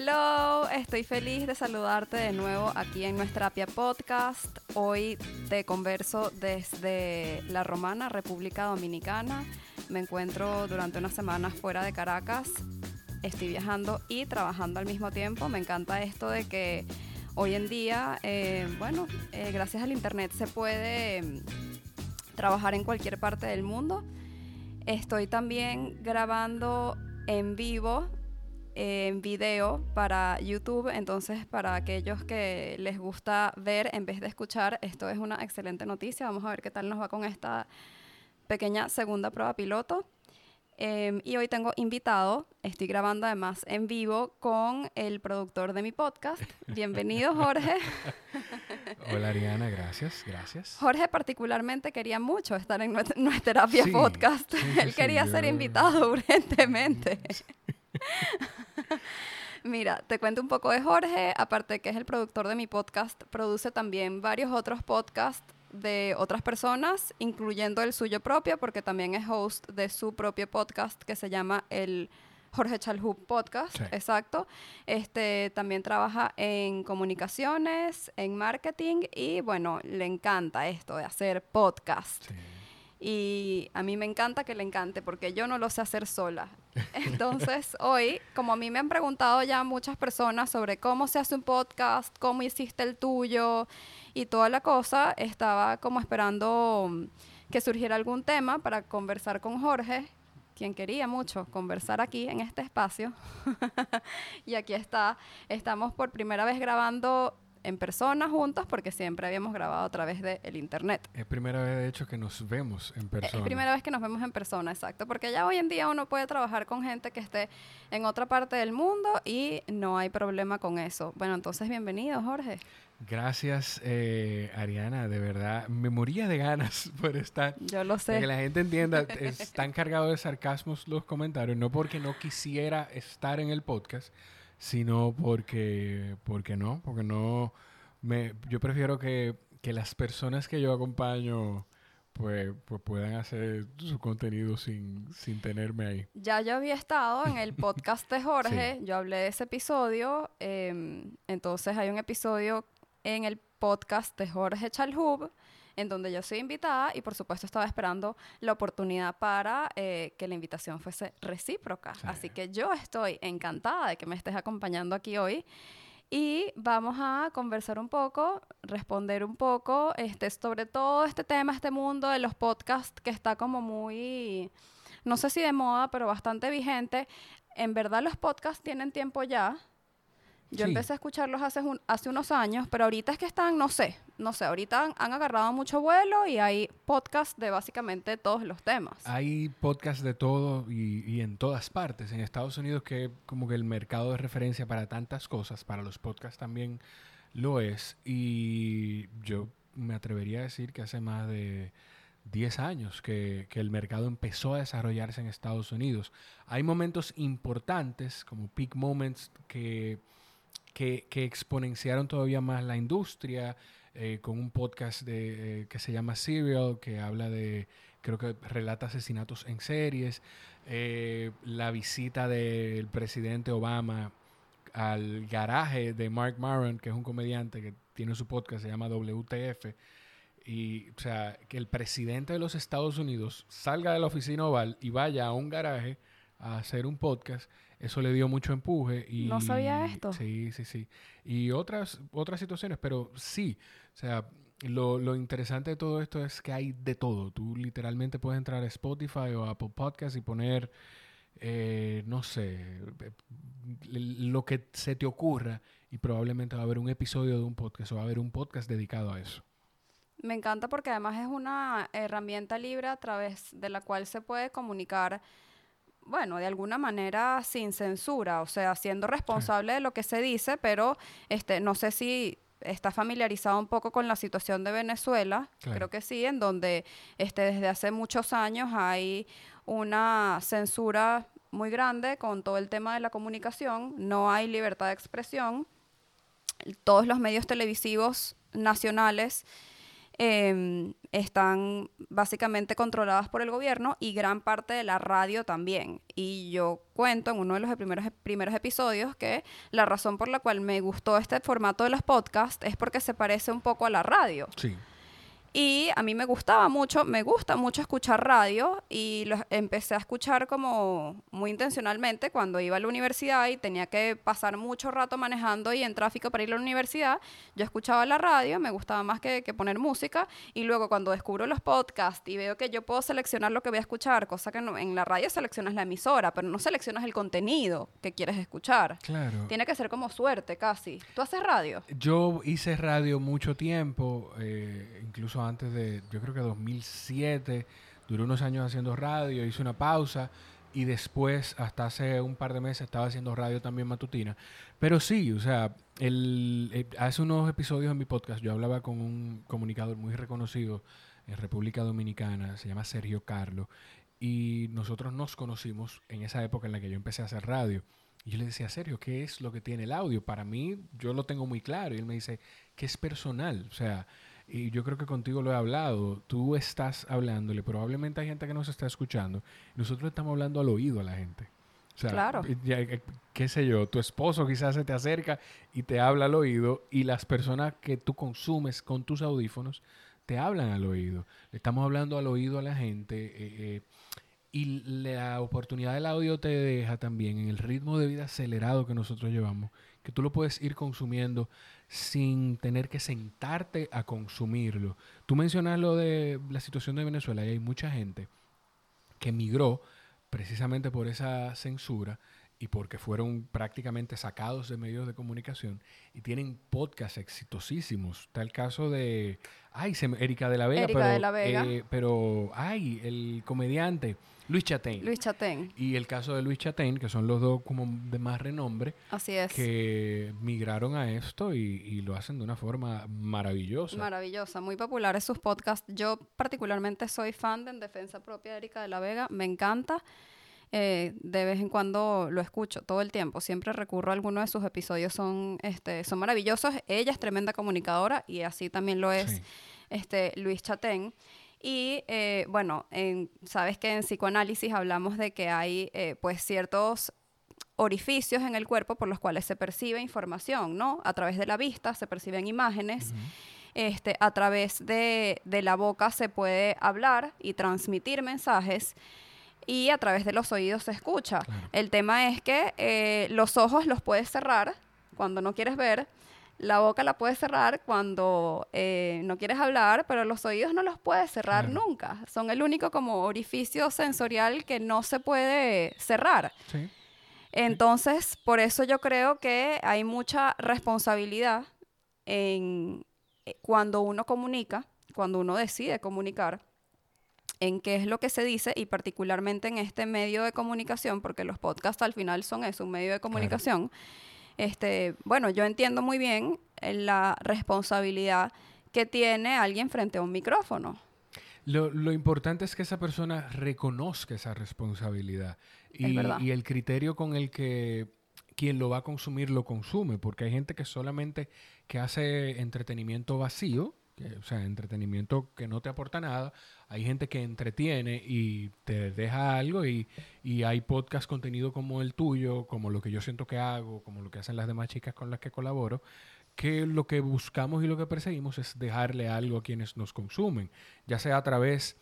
Hello, estoy feliz de saludarte de nuevo aquí en nuestra Terapia Podcast. Hoy te converso desde La Romana, República Dominicana. Me encuentro durante unas semanas fuera de Caracas. Estoy viajando y trabajando al mismo tiempo. Me encanta esto de que hoy en día, eh, bueno, eh, gracias al Internet se puede mm, trabajar en cualquier parte del mundo. Estoy también grabando en vivo en video para YouTube. Entonces, para aquellos que les gusta ver en vez de escuchar, esto es una excelente noticia. Vamos a ver qué tal nos va con esta pequeña segunda prueba piloto. Em, y hoy tengo invitado, estoy grabando además en vivo con el productor de mi podcast. Bienvenido, Jorge. Hola, Ariana, gracias, gracias. Jorge particularmente quería mucho estar en nuestra terapia podcast. Él quería ser invitado urgentemente. Mira, te cuento un poco de Jorge, aparte de que es el productor de mi podcast, produce también varios otros podcasts de otras personas, incluyendo el suyo propio, porque también es host de su propio podcast que se llama el Jorge Chalhub Podcast, exacto. Este también trabaja en comunicaciones, en marketing y bueno, le encanta esto de hacer podcast. Y a mí me encanta que le encante porque yo no lo sé hacer sola. Entonces, hoy, como a mí me han preguntado ya muchas personas sobre cómo se hace un podcast, cómo hiciste el tuyo y toda la cosa, estaba como esperando que surgiera algún tema para conversar con Jorge, quien quería mucho conversar aquí en este espacio. y aquí está, estamos por primera vez grabando en persona juntos porque siempre habíamos grabado a través del internet. Es primera vez, de hecho, que nos vemos en persona. Es primera vez que nos vemos en persona, exacto. Porque ya hoy en día uno puede trabajar con gente que esté en otra parte del mundo y no hay problema con eso. Bueno, entonces bienvenido, Jorge. Gracias, eh, Ariana. De verdad, me moría de ganas por estar. Yo lo sé. que la gente entienda, están cargados de sarcasmos los comentarios, no porque no quisiera estar en el podcast, sino porque, porque no, porque no, me, yo prefiero que, que las personas que yo acompaño pues, pues puedan hacer su contenido sin, sin tenerme ahí. Ya yo había estado en el podcast de Jorge, yo hablé de ese episodio, em, entonces hay un episodio en el podcast de Jorge Chalhub en donde yo soy invitada y por supuesto estaba esperando la oportunidad para eh, que la invitación fuese recíproca. Así que yo estoy encantada de que me estés acompañando aquí hoy. Y vamos a conversar un poco, responder un poco este, sobre todo este tema, este mundo de los podcasts que está como muy, no sé si de moda, pero bastante vigente. En verdad los podcasts tienen tiempo ya, yo empecé a escucharlos hace, hace unos años, pero ahorita es que están, no sé, no sé, ahorita han, agarrado mucho vuelo y hay podcasts de básicamente todos los temas. Hay podcasts de todo y, y, en todas partes. En Estados Unidos que como que el mercado de referencia para tantas cosas, para los podcasts también lo es. Y yo me atrevería a decir que hace más de 10 años que, que, el mercado empezó a desarrollarse en Estados Unidos. Hay momentos importantes, como peak moments, que que, exponenciaron todavía más la industria, eh, con un podcast de, eh, que se llama Serial, que habla de, creo que relata asesinatos en series, eh, la visita del presidente Obama al garaje de Mark Maron, que es un comediante que tiene su podcast, se llama WTF, y, o sea, que el presidente de los Estados Unidos salga de la oficina oval y vaya a un garaje a hacer un podcast, eso le dio mucho empuje. Y, No sabía esto. Sí, sí, sí. Y otras, otras situaciones, pero sí. O sea, lo, lo interesante de todo esto es que hay de todo. Tú literalmente puedes entrar a Spotify o Apple Podcast y poner, eh, no sé, lo que se te ocurra y probablemente va a haber un episodio de un podcast o va a haber un podcast dedicado a eso. Me encanta porque además es una herramienta libre a través de la cual se puede comunicar, bueno, de alguna manera sin censura, o sea, siendo responsable de lo que se dice, pero este, no sé si está familiarizado un poco con la situación de Venezuela, Claro. creo que sí, en donde este, desde hace muchos años hay una censura muy grande con todo el tema de la comunicación, no hay libertad de expresión, todos los medios televisivos nacionales em, están básicamente controladas por el gobierno y gran parte de la radio también. Y yo cuento en uno de los primeros, primeros episodios que la razón por la cual me gustó este formato de los podcasts es porque se parece un poco a la radio. Sí. Y a mí me gustaba mucho, me gusta mucho escuchar radio y lo empecé a escuchar como muy intencionalmente cuando iba a la universidad y tenía que pasar mucho rato manejando y en tráfico para ir a la universidad. Yo escuchaba la radio, me gustaba más que, que poner música y luego cuando descubro los podcasts y veo que yo puedo seleccionar lo que voy a escuchar, cosa que no- en la radio seleccionas la emisora, pero no seleccionas el contenido que quieres escuchar. Claro. Tiene que ser como suerte casi. ¿Tú haces radio? Yo hice radio mucho tiempo, eh, incluso antes de, yo creo que 2007, duré unos años haciendo radio, hice una pausa y después, hasta hace un par de meses, estaba haciendo radio también matutina. Pero sí, o sea, el, eh, hace unos episodios en mi podcast yo hablaba con un comunicador muy reconocido en República Dominicana, se llama Sergio Carlo, y nosotros nos conocimos en esa época en la que yo empecé a hacer radio. Y yo le decía, Sergio, ¿qué es lo que tiene el audio? Para mí, yo lo tengo muy claro. Y él me dice, que es personal. O sea, y yo creo que contigo lo he hablado. Tú estás hablándole, probablemente hay gente que nos está escuchando. Nosotros estamos hablando al oído a la gente. O sea, Claro. ya, eh, qué sé yo, tu esposo quizás se te acerca y te habla al oído y las personas que tú consumes con tus audífonos te hablan al oído. Le estamos hablando al oído a la gente eh, eh, y la oportunidad del audio te deja también en el ritmo de vida acelerado que nosotros llevamos, que tú lo puedes ir consumiendo sin tener que sentarte a consumirlo. Tú mencionas lo de la situación de Venezuela y hay mucha gente que migró precisamente por esa censura y porque fueron prácticamente sacados de medios de comunicación y tienen podcasts exitosísimos. Está el caso de, ay, se Erika de la Vega, Erika pero, de la Vega. eh, pero, ay, el comediante Luis Chatén. Luis Chatén, Y el caso de Luis Chatén, que son los dos como de más renombre, así es. que migraron a esto y, y lo hacen de una forma maravillosa. Maravillosa, muy populares sus podcasts. Yo particularmente soy fan de En Defensa Propia de Erika de la Vega, me encanta. Eh, de vez en cuando lo escucho, todo el tiempo. Siempre recurro a alguno de sus episodios, son, este, son maravillosos. Ella es tremenda comunicadora y así también lo es Sí. este, Luis Chatén. Y eh, bueno, en- sabes que en psicoanálisis hablamos de que hay eh, pues ciertos orificios en el cuerpo por los cuales se percibe información, ¿no? A través de la vista se perciben imágenes, este, a través de, de la boca se puede hablar y transmitir mensajes y a través de los oídos se escucha. Claro. El tema es que eh, los ojos los puedes cerrar cuando no quieres ver, la boca la puedes cerrar cuando eh, no quieres hablar, pero los oídos no los puedes cerrar Claro. nunca. Son el único como orificio sensorial que no se puede cerrar. Sí. Entonces, por eso yo creo que hay mucha responsabilidad en eh, cuando uno comunica, cuando uno decide comunicar, en qué es lo que se dice y particularmente en este medio de comunicación, porque los podcasts al final son eso, un medio de comunicación. Este, bueno, yo entiendo muy bien eh, la responsabilidad que tiene alguien frente a un micrófono. Lo, lo importante es que esa persona reconozca esa responsabilidad y el criterio con el que quien lo va a consumir lo consume, porque hay gente que solamente que hace entretenimiento vacío, que, o sea, entretenimiento que no te aporta nada, hay gente que entretiene y te deja algo y, y hay podcast contenido como el tuyo, como lo que yo siento que hago, como lo que hacen las demás chicas con las que colaboro, que lo que buscamos y lo que perseguimos es dejarle algo a quienes nos consumen, ya sea a través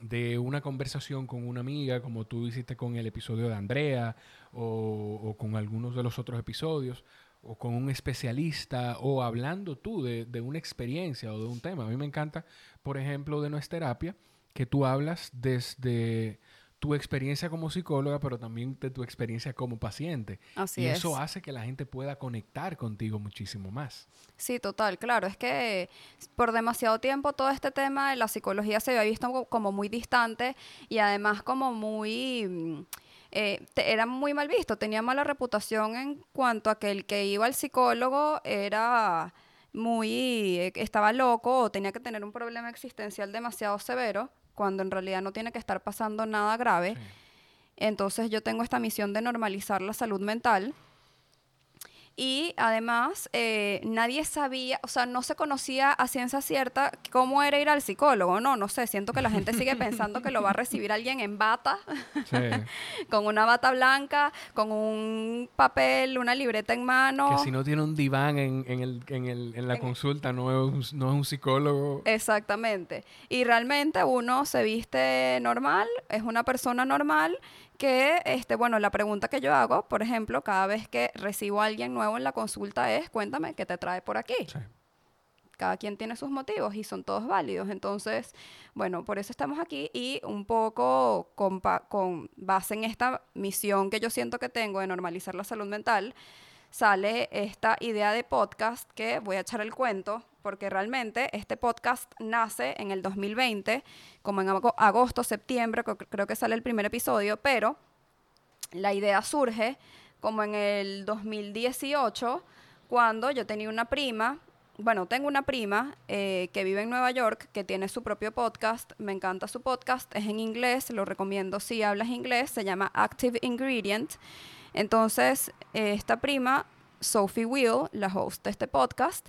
de una conversación con una amiga, como tú hiciste con el episodio de Andrea o, o con algunos de los otros episodios, o con un especialista, o hablando tú de, de una experiencia o de un tema. A mí me encanta, por ejemplo, de nuestra terapia, que tú hablas desde tu experiencia como psicóloga, pero también de tu experiencia como paciente. Así y es. eso hace que la gente pueda conectar contigo muchísimo más. Sí, total, claro. Es que por demasiado tiempo todo este tema de la psicología se había visto como- muy distante y además como muy... mm, eh, te- era muy mal visto, tenía mala reputación en cuanto a que el que iba al psicólogo era muy... eh, estaba loco o tenía que tener un problema existencial demasiado severo, cuando en realidad no tiene que estar pasando nada grave. Sí. Entonces yo tengo esta misión de normalizar la salud mental. Y además, eh, nadie sabía, o sea, no se conocía a ciencia cierta cómo era ir al psicólogo, no, no sé, siento que la gente sigue pensando que lo va a recibir alguien en bata, Sí. con una bata blanca, con un papel, una libreta en mano. Que si no tiene un diván en, en, el, en, el, en la En- consulta, no es, un, no es un psicólogo. Exactamente. Y realmente uno se viste normal, es una persona normal que, este, bueno, la pregunta que yo hago, por ejemplo, cada vez que recibo a alguien nuevo en la consulta es, cuéntame, ¿qué te trae por aquí? Sí. Cada quien tiene sus motivos y son todos válidos. Entonces, bueno, por eso estamos aquí y un poco con, con base en esta misión que yo siento que tengo de normalizar la salud mental, sale esta idea de podcast que voy a echar el cuento porque realmente este podcast nace en el 2020, como en ago- agosto, septiembre, creo que sale el primer episodio, pero la idea surge como en el 2018, cuando yo tenía una prima, bueno, tengo una prima eh, que vive en Nueva York, que tiene su propio podcast, me encanta su podcast, es en inglés, lo recomiendo si hablas inglés, se llama Active Ingredient. Entonces, esta prima, Sophie Will, la host de este podcast,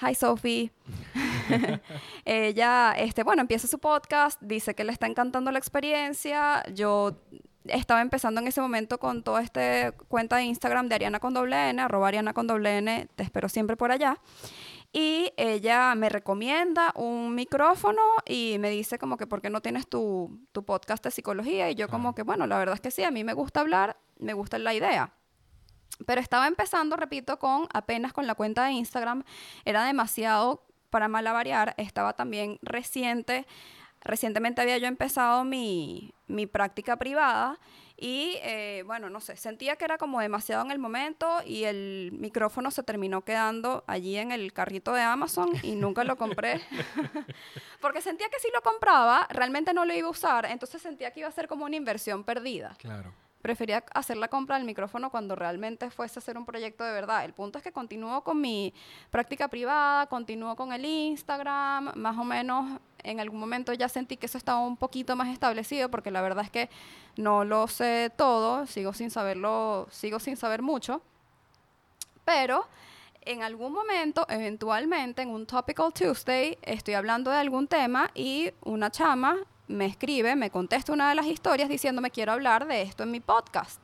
Hi Sophie. Ella, este, bueno, empieza su podcast, dice que le está encantando la experiencia. Yo estaba empezando en ese momento con toda esta cuenta de Instagram de Ariana con doble N, arroba Ariana con doble N, te espero siempre por allá. Y ella me recomienda un micrófono y me dice como que, ¿por qué no tienes tu, tu podcast de psicología? Y yo como que, bueno, la verdad es que sí, a mí me gusta hablar, me gusta la idea. Pero estaba empezando, repito, con apenas con la cuenta de Instagram. Era demasiado para malavariar. Estaba también reciente. Recientemente había yo empezado mi, mi práctica privada y, eh, bueno, no sé, sentía que era como demasiado en el momento y el micrófono se terminó quedando allí en el carrito de Amazon y nunca lo compré. Porque sentía que si lo compraba, realmente no lo iba a usar, entonces sentía que iba a ser como una inversión perdida Claro. Prefería hacer la compra del micrófono cuando realmente fuese a hacer un proyecto de verdad. El punto es que continúo con mi práctica privada, continúo con el Instagram, más o menos en algún momento ya sentí que eso estaba un poquito más establecido porque la verdad es que no lo sé todo, sigo sin saberlo, sigo sin saber mucho. Pero en algún momento, eventualmente, en un Topical Tuesday, estoy hablando de algún tema y una chama me escribe, me contesta una de las historias diciéndome quiero hablar de esto en mi podcast.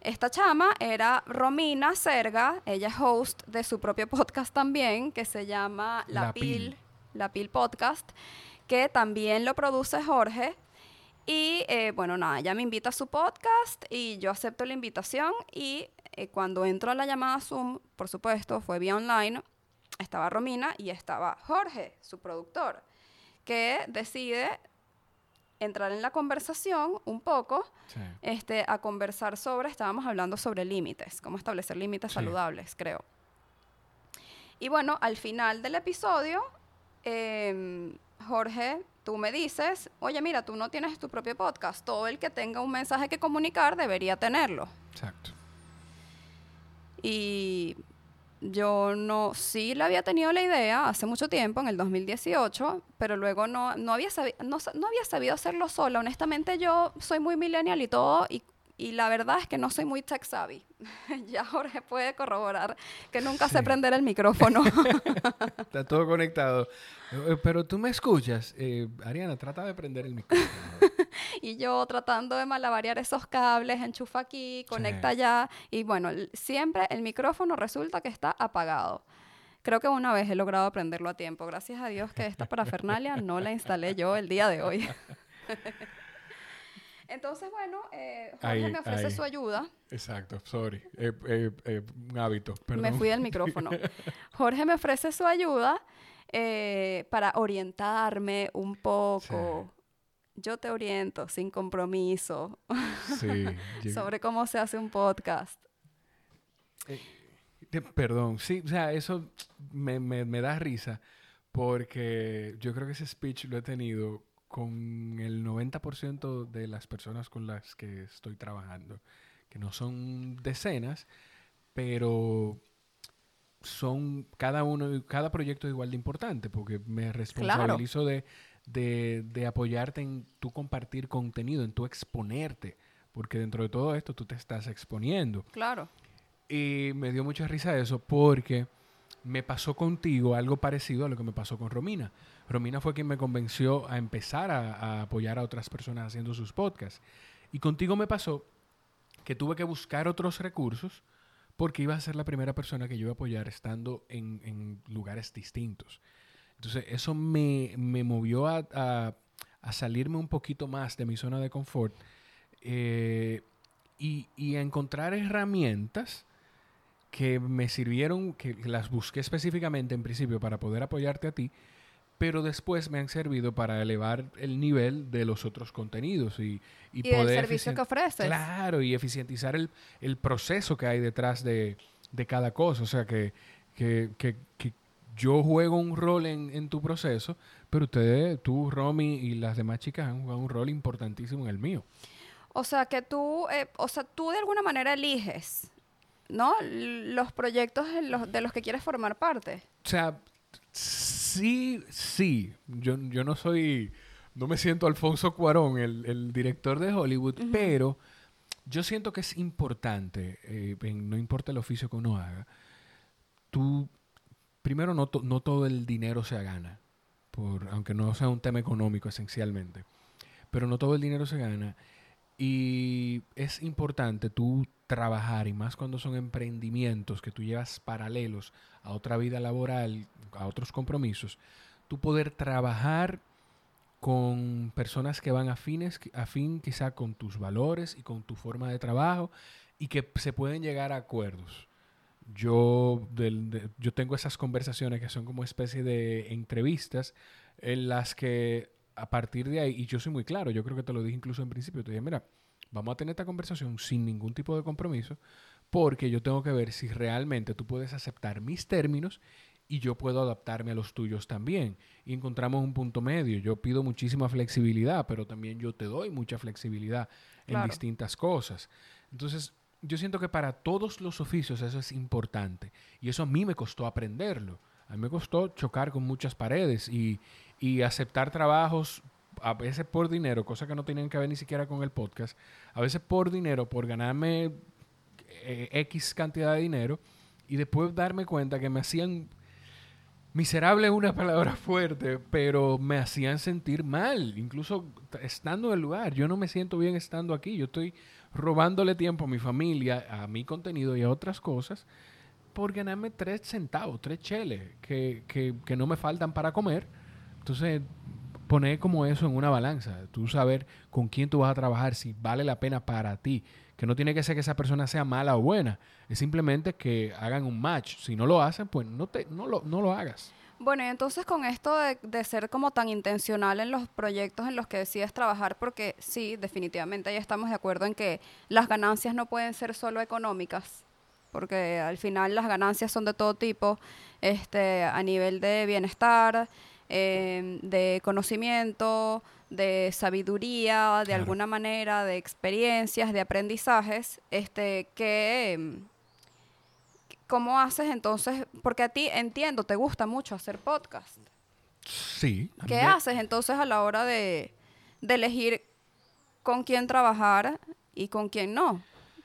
Esta chama era Romina Serga, ella es host de su propio podcast también, que se llama La, La Pil, Pil. La Pil Podcast, que también lo produce Jorge. Y eh, bueno, nada, ella me invita a su podcast y yo acepto la invitación y eh, cuando entro a la llamada Zoom, por supuesto, fue vía online, estaba Romina y estaba Jorge, su productor, que decide entrar en la conversación un poco, Sí. este, a conversar sobre, estábamos hablando sobre límites, cómo establecer límites Sí. saludables, creo. Y bueno, al final del episodio, em, Jorge, tú me dices, oye, mira, tú no tienes tu propio podcast, todo el que tenga un mensaje que comunicar debería tenerlo. Exacto. Y yo no, sí la había tenido la idea hace mucho tiempo, en el 2018, pero luego no, no, había, sabi- no, no había sabido hacerlo sola. Honestamente yo soy muy millennial y todo, y, y la verdad es que no soy muy tech savvy. ya Jorge puede corroborar que nunca sé Sí. prender el micrófono. Está todo conectado. Eh, Pero tú me escuchas. Eh, Ariana, trata de prender el micrófono. y yo tratando de malabarear esos cables, enchufa aquí, conecta allá, y bueno, siempre el micrófono resulta que está apagado. Creo que una vez he logrado aprenderlo a tiempo. Gracias a Dios que esta parafernalia no la instalé yo el día de hoy. Entonces, bueno, eh, Jorge me ofrece su ayuda. Exacto, sorry. Eh, eh, un hábito, perdón. Me fui del micrófono. Jorge me ofrece su ayuda para orientarme un poco. Yo te oriento sin compromiso sí, sobre cómo se hace un podcast. perdón, sí, o sea, eso me, me, me da risa porque yo creo que ese speech lo he tenido con el 90% de las personas con las que estoy trabajando, que no son decenas, pero son cada uno, cada proyecto es igual de importante, porque me responsabilizo de, de, apoyarte en tu compartir contenido, en tu exponerte, porque dentro de todo esto tú te estás exponiendo. Claro. Y me dio mucha risa eso porque me pasó contigo algo parecido a lo que me pasó con Romina. Romina fue quien me convenció a empezar a, apoyar a otras personas haciendo sus podcasts. Y contigo me pasó que tuve que buscar otros recursos porque iba a ser la primera persona que yo iba a apoyar estando en, lugares distintos. Entonces eso me, movió a, salirme un poquito más de mi zona de confort eh, y, y a encontrar herramientas que me sirvieron, que las busqué específicamente en principio para poder apoyarte a ti, pero después me han servido para elevar el nivel de los otros contenidos y, y, poder... el servicio que ofreces. Claro, y eficientizar el, proceso que hay detrás de, cada cosa. O sea, que, que, que, yo juego un rol en, tu proceso, pero ustedes, tú, Romy y las demás chicas han jugado un rol importantísimo en el mío. O sea, que tú, eh, o sea, tú de alguna manera eliges, ¿no? Los proyectos de los que quieres formar parte. O sea, Sí, sí. Yo, yo no soy, no me siento Alfonso Cuarón, el, director de Hollywood, pero yo siento que es importante, eh, no importa el oficio que uno haga, tú, primero no, todo el dinero se gana, aunque no sea un tema económico esencialmente, pero no todo el dinero se gana. Y es importante tú trabajar, y más cuando son emprendimientos que tú llevas paralelos a otra vida laboral, a otros compromisos, tú poder trabajar con personas que van afines, afín quizá con tus valores y con tu forma de trabajo y que se pueden llegar a acuerdos. Yo, yo tengo esas conversaciones que son como especie de entrevistas en las que a partir de ahí, y yo soy muy claro, yo creo que te lo dije incluso en principio, te dije, mira, vamos a tener esta conversación sin ningún tipo de compromiso, porque yo tengo que ver si realmente tú puedes aceptar mis términos y yo puedo adaptarme a los tuyos también. Y encontramos un punto medio. Yo pido muchísima flexibilidad, pero también yo te doy mucha flexibilidad en distintas cosas. Entonces, yo siento que para todos los oficios eso es importante. Y eso a mí me costó aprenderlo. A mí me costó chocar con muchas paredes y, y aceptar trabajos a veces por dinero, cosa que no tenían que ver ni siquiera con el podcast, a veces por dinero, por ganarme eh, X cantidad de dinero y después darme cuenta que me hacían miserable es una palabra fuerte, pero me hacían sentir mal, incluso estando en el lugar. Yo no me siento bien estando aquí. Yo estoy robándole tiempo a mi familia, a mi contenido y a otras cosas por ganarme tres centavos, tres cheles que, que, que no me faltan para comer. Entonces, poner como eso en una balanza. Tú saber con quién tú vas a trabajar, si vale la pena para ti que no tiene que ser que esa persona sea mala o buena, es simplemente que hagan un match. Si no lo hacen, pues no, te, no, lo, no lo hagas. Bueno, y entonces con esto de, de, ser como tan intencional en los proyectos en los que decides trabajar, porque sí, definitivamente ya estamos de acuerdo en que las ganancias no pueden ser solo económicas, porque al final las ganancias son de todo tipo, este, a nivel de bienestar, eh, de conocimiento, de sabiduría, de alguna manera, de experiencias, de aprendizajes, este, que... ¿Cómo haces entonces? Porque a ti, entiendo, te gusta mucho hacer podcast. Sí. ¿Qué haces entonces a la hora de, de elegir con quién trabajar y con quién no?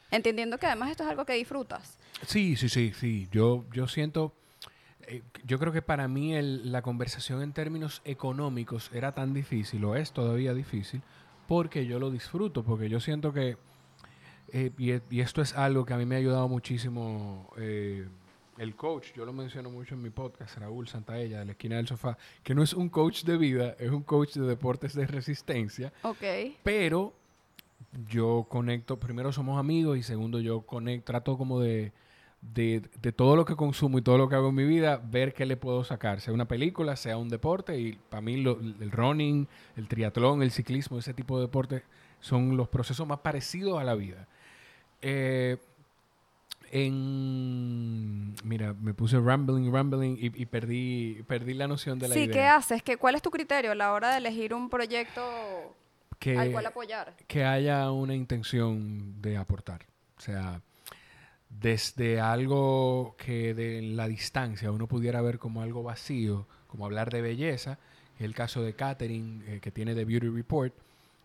Entendiendo que además esto es algo que disfrutas. Sí, sí, sí, sí. Yo, yo siento eh, yo creo que para mí la conversación en términos económicos era tan difícil, o es todavía difícil, porque yo lo disfruto, porque yo siento que, eh, y, esto es algo que a mí me ha ayudado muchísimo eh, el coach, yo lo menciono mucho en mi podcast, Raúl Santaella, de la esquina del sofá, que no es un coach de vida, es un coach de deportes de resistencia. Ok. Pero yo conecto, primero somos amigos y segundo yo conecto, trato como de, de, de, todo lo que consumo y todo lo que hago en mi vida, ver qué le puedo sacar, sea una película, sea un deporte y para mí lo, el running, el triatlón, el ciclismo, ese tipo de deportes son los procesos más parecidos a la vida. Eh, en mira me puse rambling rambling y, y, perdí perdí la noción de la sí, idea. ¿qué haces? ¿Qué, ¿Cuál es tu criterio a la hora de elegir un proyecto que, al cual apoyar? Que haya una intención de aportar. O sea, desde algo que de la distancia uno pudiera ver como algo vacío, como hablar de belleza, el caso de Catherine eh, que tiene The Beauty Report,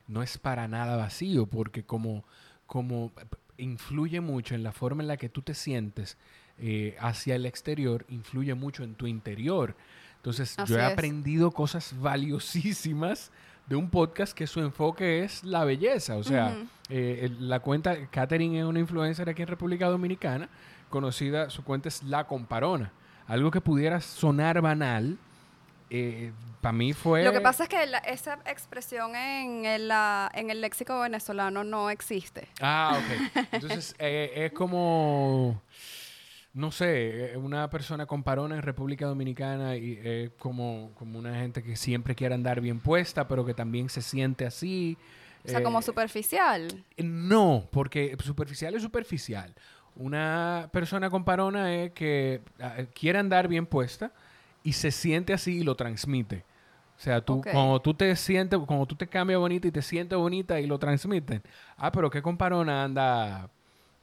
no es para nada vacío, porque como, como influye mucho en la forma en la que tú te sientes eh, hacia el exterior, influye mucho en tu interior. Entonces, Así yo he es. aprendido cosas valiosísimas de un podcast que su enfoque es la belleza. O sea, eh, la cuenta, Katherine es una influencer aquí en República Dominicana, conocida, su cuenta es La Comparona. Algo que pudiera sonar banal, para mí fue... Lo que pasa es que la- esa expresión en el, la- en el léxico venezolano no existe. Ah, ok. Entonces, eh, es como, no sé, eh, una persona con parona en República Dominicana y es como, como una gente que siempre quiere andar bien puesta, pero que también se siente así. O sea, como Eh, superficial. No, porque superficial es superficial. Una persona con parona es que ah, quiere andar bien puesta y se siente así y lo transmite. O sea, tú, cuando tú te sientes, cuando tú te cambias bonita y te sientes bonita y lo transmiten. Ah, pero qué con parona anda,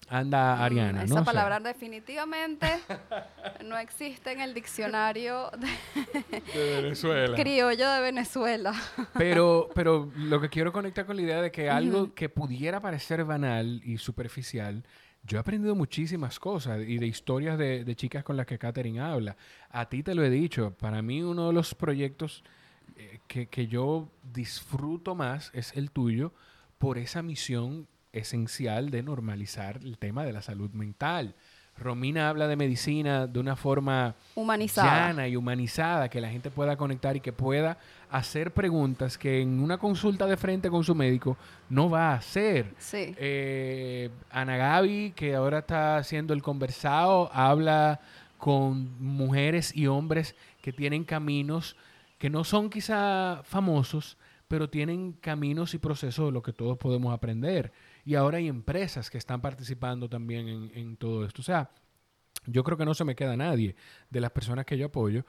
anda Mm, Ariana, Esa ¿no? O sea, palabra definitivamente no existe en el diccionario de- de Venezuela. criollo de Venezuela. Pero, pero lo que quiero conectar con la idea de que algo que pudiera parecer banal y superficial, yo he aprendido muchísimas cosas y de historias de, chicas con las que Katherine habla. A ti te lo he dicho, para mí uno de los proyectos eh, que, que yo disfruto más es el tuyo por esa misión esencial de normalizar el tema de la salud mental. Romina habla de medicina de una forma Humanizada. llana y humanizada, que la gente pueda conectar y que pueda hacer preguntas que en una consulta de frente con su médico no va a hacer. Sí. Eh, Ana Gaby, que ahora está haciendo el conversado, habla con mujeres y hombres que tienen caminos que no son quizá famosos, pero tienen caminos y procesos de lo que todos podemos aprender. Y ahora hay empresas que están participando también en, en todo esto. O sea, yo creo que no se me queda nadie de las personas que yo apoyo.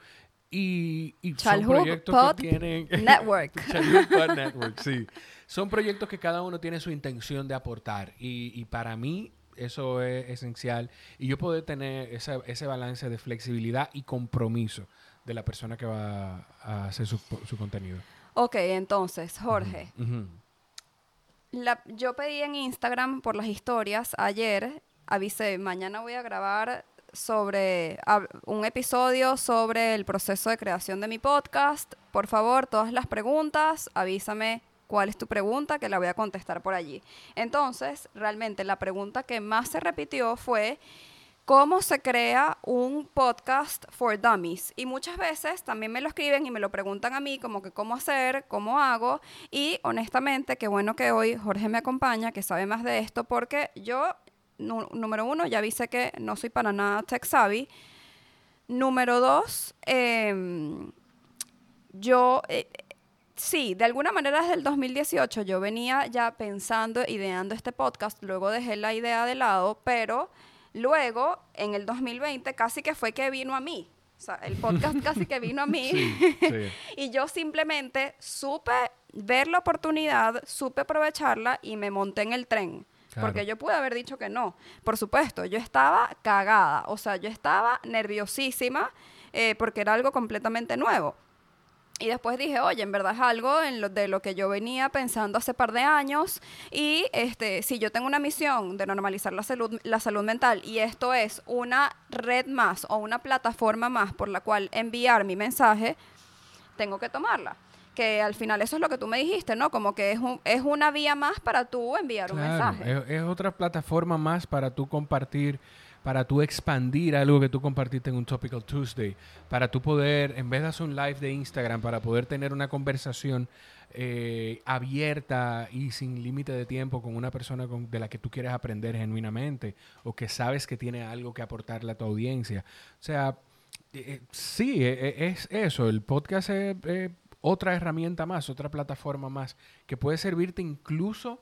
Y, y son proyectos Pod que tienen... Network. Childhood Pod Network, sí. Son proyectos que cada uno tiene su intención de aportar. Y, y para mí eso es esencial. Y yo poder tener esa- ese balance de flexibilidad y compromiso de la persona que va a hacer su, su contenido. Ok, entonces, Jorge. Yo pedí en Instagram por las historias ayer, avisé, mañana voy a grabar sobre un episodio sobre el proceso de creación de mi podcast. Por favor, todas las preguntas, avísame cuál es tu pregunta, que la voy a contestar por allí. Entonces, realmente la pregunta que más se repitió fue, ¿Cómo se crea un podcast for dummies? Y muchas veces también me lo escriben y me lo preguntan a mí, como que cómo hacer, cómo hago. Y honestamente, qué bueno que hoy Jorge me acompaña, que sabe más de esto, porque yo, número uno, ya avisé que no soy para nada tech savvy. Número dos, em, yo, eh, sí, de alguna manera desde el 2018 yo venía ya pensando, ideando este podcast, luego dejé la idea de lado, pero luego en el 2020 casi que fue que vino a mí. O sea, el podcast casi que vino a mí. Sí, sí. Y yo simplemente supe ver la oportunidad, supe aprovecharla y me monté en el tren. Claro. Porque yo pude haber dicho que no. Por supuesto, yo estaba cagada. O sea, yo estaba nerviosísima eh, porque era algo completamente nuevo. Y después dije, oye, en verdad es algo en lo, de lo que yo venía pensando hace par de años. Y este, si yo tengo una misión de normalizar la salud, la salud mental y esto es una red más o una plataforma más por la cual enviar mi mensaje, tengo que tomarla. Que al final eso es lo que tú me dijiste, ¿no? Como que es, un- es una vía más para tú enviar un mensaje. es, es otra plataforma más para tú compartir para tú expandir algo que tú compartiste en un Topical Tuesday, para tú poder, en vez de hacer un live de Instagram, para poder tener una conversación eh, abierta y sin límite de tiempo con una persona con, de la que tú quieres aprender genuinamente o que sabes que tiene algo que aportarle a tu audiencia. O sea, eh, eh, sí, es eso, el podcast es otra herramienta más, otra plataforma más que puede servirte incluso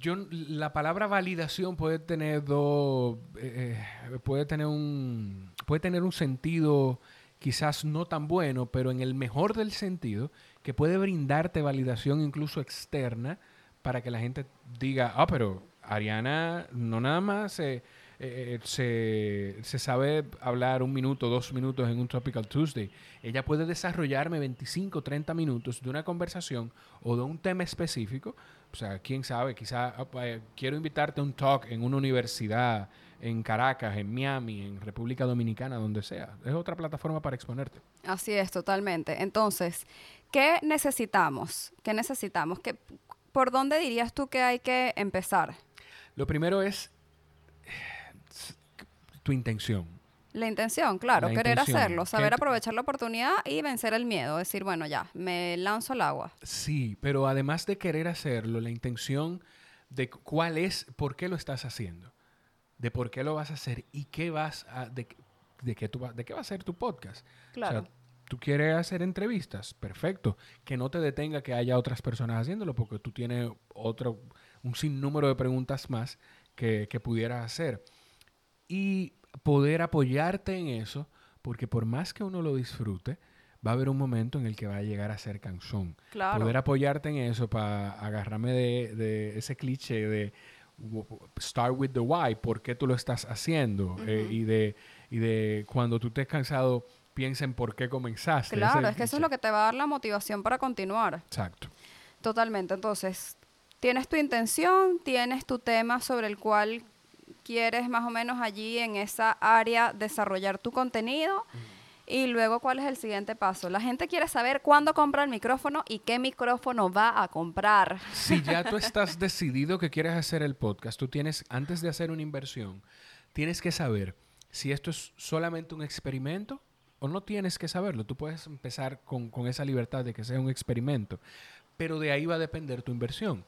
yo, la palabra validación puede tener dos, eh, eh, puede tener un, puede tener un sentido quizás no tan bueno, pero en el mejor del sentido, que puede brindarte validación incluso externa para que la gente diga, ah, pero Ariana no nada más se, eh, se, se, sabe hablar un minuto, dos minutos en un Tropical Tuesday. Ella puede desarrollarme 25, 30 minutos de una conversación o de un tema específico o sea, quién sabe, quizá ah, quiero invitarte a un talk en una universidad, en Caracas, en Miami, en República Dominicana, donde sea. Es otra plataforma para exponerte. Así es, totalmente. Entonces, ¿qué necesitamos? ¿Qué necesitamos? ¿Qué, ¿Por dónde dirías tú que hay que empezar? Lo primero es tu intención. La intención, claro, querer hacerlo, saber aprovechar la oportunidad y vencer el miedo, decir, bueno, ya, me lanzo al agua. Sí, pero además de querer hacerlo, la intención de cuál es, por qué lo estás haciendo, de por qué lo vas a hacer y qué vas a, de, de qué, tú, de qué va a ser tu podcast. Claro. O sea, tú quieres hacer entrevistas, perfecto, que no te detenga que haya otras personas haciéndolo, porque tú tienes otro, un sinnúmero de preguntas más que, que pudieras hacer. Y poder apoyarte en eso, porque por más que uno lo disfrute, va a haber un momento en el que va a llegar a ser canción. Poder apoyarte en eso para agarrarme de, ese cliché de start with the why, por qué tú lo estás haciendo, eh, y, de, y de cuando tú estés cansado, piensa en por qué comenzaste. Claro, es que eso es lo que te va a dar la motivación para continuar. Exacto. Totalmente. Entonces, tienes tu intención, tienes tu tema sobre el cual quieres más o menos allí en esa área desarrollar tu contenido. Y luego, ¿cuál es el siguiente paso? La gente quiere saber cuándo compra el micrófono y qué micrófono va a comprar. Si ya tú estás decidido que quieres hacer el podcast, tú tienes, antes de hacer una inversión, tienes que saber si esto es solamente un experimento o no tienes que saberlo. Tú puedes empezar con, con esa libertad de que sea un experimento, pero de ahí va a depender tu inversión.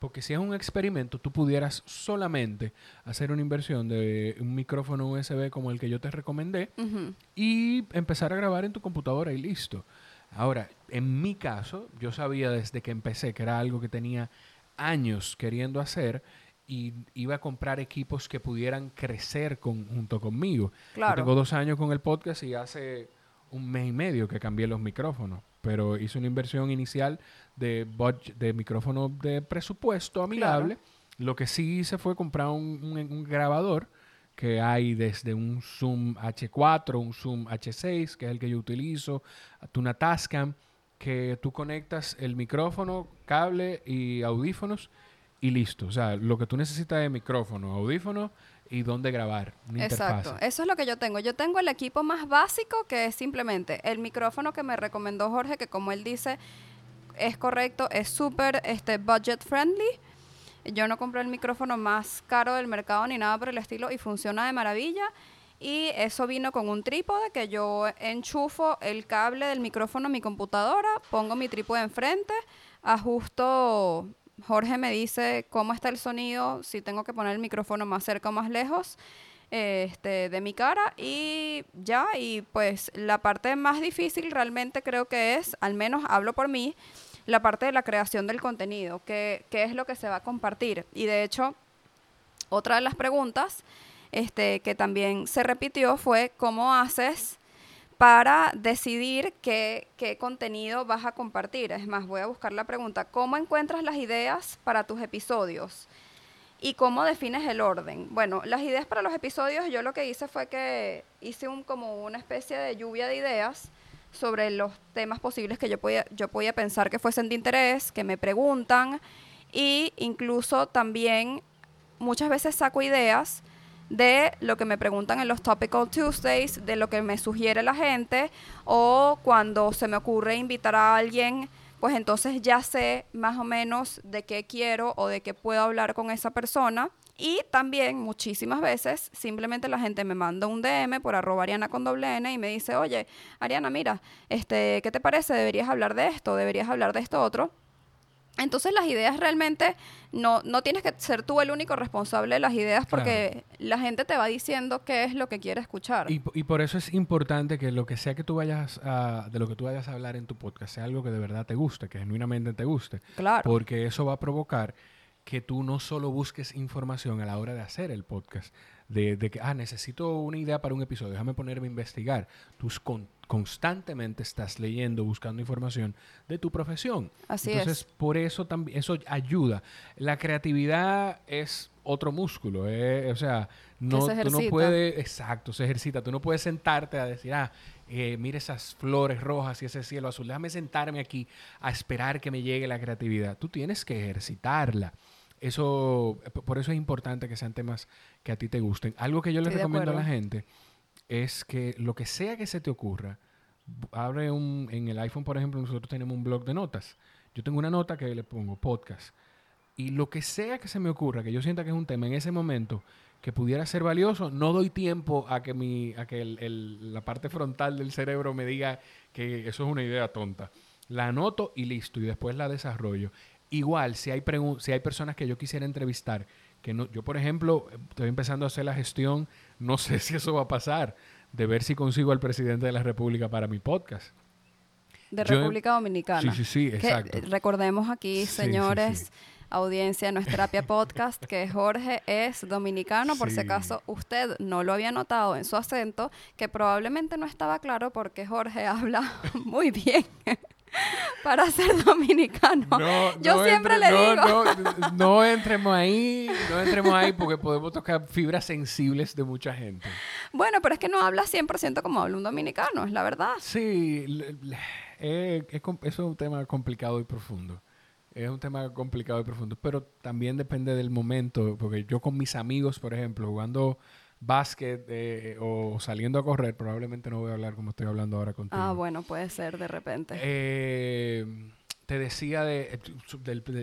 Porque si es un experimento, tú pudieras solamente hacer una inversión de un micrófono USB como el que yo te recomendé y empezar a grabar en tu computadora y listo. Ahora, en mi caso, yo sabía desde que empecé que era algo que tenía años queriendo hacer y iba a comprar equipos que pudieran crecer junto conmigo. Yo tengo dos años con el podcast y hace un mes y medio que cambié los micrófonos, pero hice una inversión inicial de, de micrófono de presupuesto amigable. Lo que sí hice fue comprar un, grabador que hay desde un Zoom H4, un Zoom H6, que es el que yo utilizo, una Tascam, que tú conectas el micrófono, cable y audífonos y listo. O sea, lo que tú necesitas es micrófono, audífono y dónde grabar. Exacto, eso es lo que yo tengo. Yo tengo el equipo más básico que es simplemente el micrófono que me recomendó Jorge, que como él dice, es correcto, es súper este, budget friendly. Yo no compré el micrófono más caro del mercado ni nada por el estilo y funciona de maravilla. Y eso vino con un trípode que yo enchufo el cable del micrófono a mi computadora, pongo mi trípode enfrente, ajusto Jorge me dice cómo está el sonido, si tengo que poner el micrófono más cerca o más lejos este, de mi cara y ya, y pues la parte más difícil realmente creo que es, al menos hablo por mí, la parte de la creación del contenido, qué, qué es lo que se va a compartir. Y de hecho, otra de las preguntas este, que también se repitió fue cómo haces para decidir qué, contenido vas a compartir. Es más, voy a buscar la pregunta, ¿cómo encuentras las ideas para tus episodios? ¿Y cómo defines el orden? Bueno, las ideas para los episodios, yo lo que hice fue que hice como una especie de lluvia de ideas sobre los temas posibles que yo podía, yo podía pensar que fuesen de interés, que me preguntan, y incluso también muchas veces saco ideas de lo que me preguntan en los Topical Tuesdays, de lo que me sugiere la gente, o cuando se me ocurre invitar a alguien, pues entonces ya sé más o menos de qué quiero o de qué puedo hablar con esa persona Y también muchísimas veces simplemente la gente me manda un DM por arroba Ariana con doble N y me dice, oye, Ariana, mira, este, ¿qué te parece? Deberías hablar de esto, deberías hablar de esto otro. Entonces las ideas realmente no, no tienes que ser tú el único responsable de las ideas porque la gente te va diciendo qué es lo que quiere escuchar. Y, y, por eso es importante que lo que sea que tú vayas a, de lo que tú vayas a hablar en tu podcast sea algo que de verdad te guste, que genuinamente te guste. Claro. Porque eso va a provocar que tú no solo busques información a la hora de hacer el podcast, de, de que, ah, necesito una idea para un episodio, déjame ponerme a investigar. Tú con, constantemente estás leyendo, buscando información de tu profesión. Así Entonces, por eso también, eso ayuda. La creatividad es otro músculo, eh, o sea, no, tú no puedes, exacto, se ejercita, tú no puedes sentarte a decir, ah, eh, mire esas flores rojas y ese cielo azul, déjame sentarme aquí a esperar que me llegue la creatividad. Tú tienes que ejercitarla. Eso, por eso es importante que sean temas que a ti te gusten. Algo que yo les recomiendo a la gente es que lo que sea que se te ocurra, abre un, en el iPhone, por ejemplo, nosotros tenemos un blog de notas. Yo tengo una nota que le pongo podcast. Y lo que sea que se me ocurra, que yo sienta que es un tema en ese momento que pudiera ser valioso, no doy tiempo a que, mi, a que la parte frontal del cerebro me diga que eso es una idea tonta. La anoto y listo, y después la desarrollo. Igual, si hay, si hay personas que yo quisiera entrevistar, que no, yo por ejemplo estoy empezando a hacer la gestión, no sé si eso va a pasar, de ver si consigo al presidente de la República para mi podcast. De República Dominicana. Sí, sí, sí, exacto. recordemos aquí, señores, audiencia, nuestra terapia podcast, que Jorge es dominicano, por si acaso usted no lo había notado en su acento, que probablemente no estaba claro porque Jorge habla muy bien para ser dominicano. Yo siempre le digo. No, no, entremos ahí, no entremos ahí porque podemos tocar fibras sensibles de mucha gente. Bueno, pero es que no habla 100% como habla un dominicano, es la verdad. Sí, es, es un tema complicado y profundo. Es un tema complicado y profundo, pero también depende del momento, porque yo con mis amigos, por ejemplo, jugando básquet eh, o saliendo a correr, probablemente no voy a hablar como estoy hablando ahora contigo. Ah, bueno, puede ser de repente. Eh, te decía de,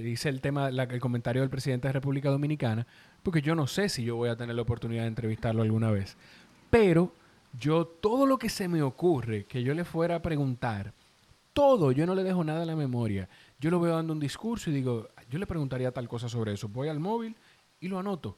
hice el tema, el comentario del presidente de República Dominicana, porque yo no sé si yo voy a tener la oportunidad de entrevistarlo alguna vez, pero yo todo lo que se me ocurre que yo le fuera a preguntar, todo, yo no le dejo nada a la memoria. Yo lo veo dando un discurso y digo, yo le preguntaría tal cosa sobre eso. Voy al móvil y lo anoto.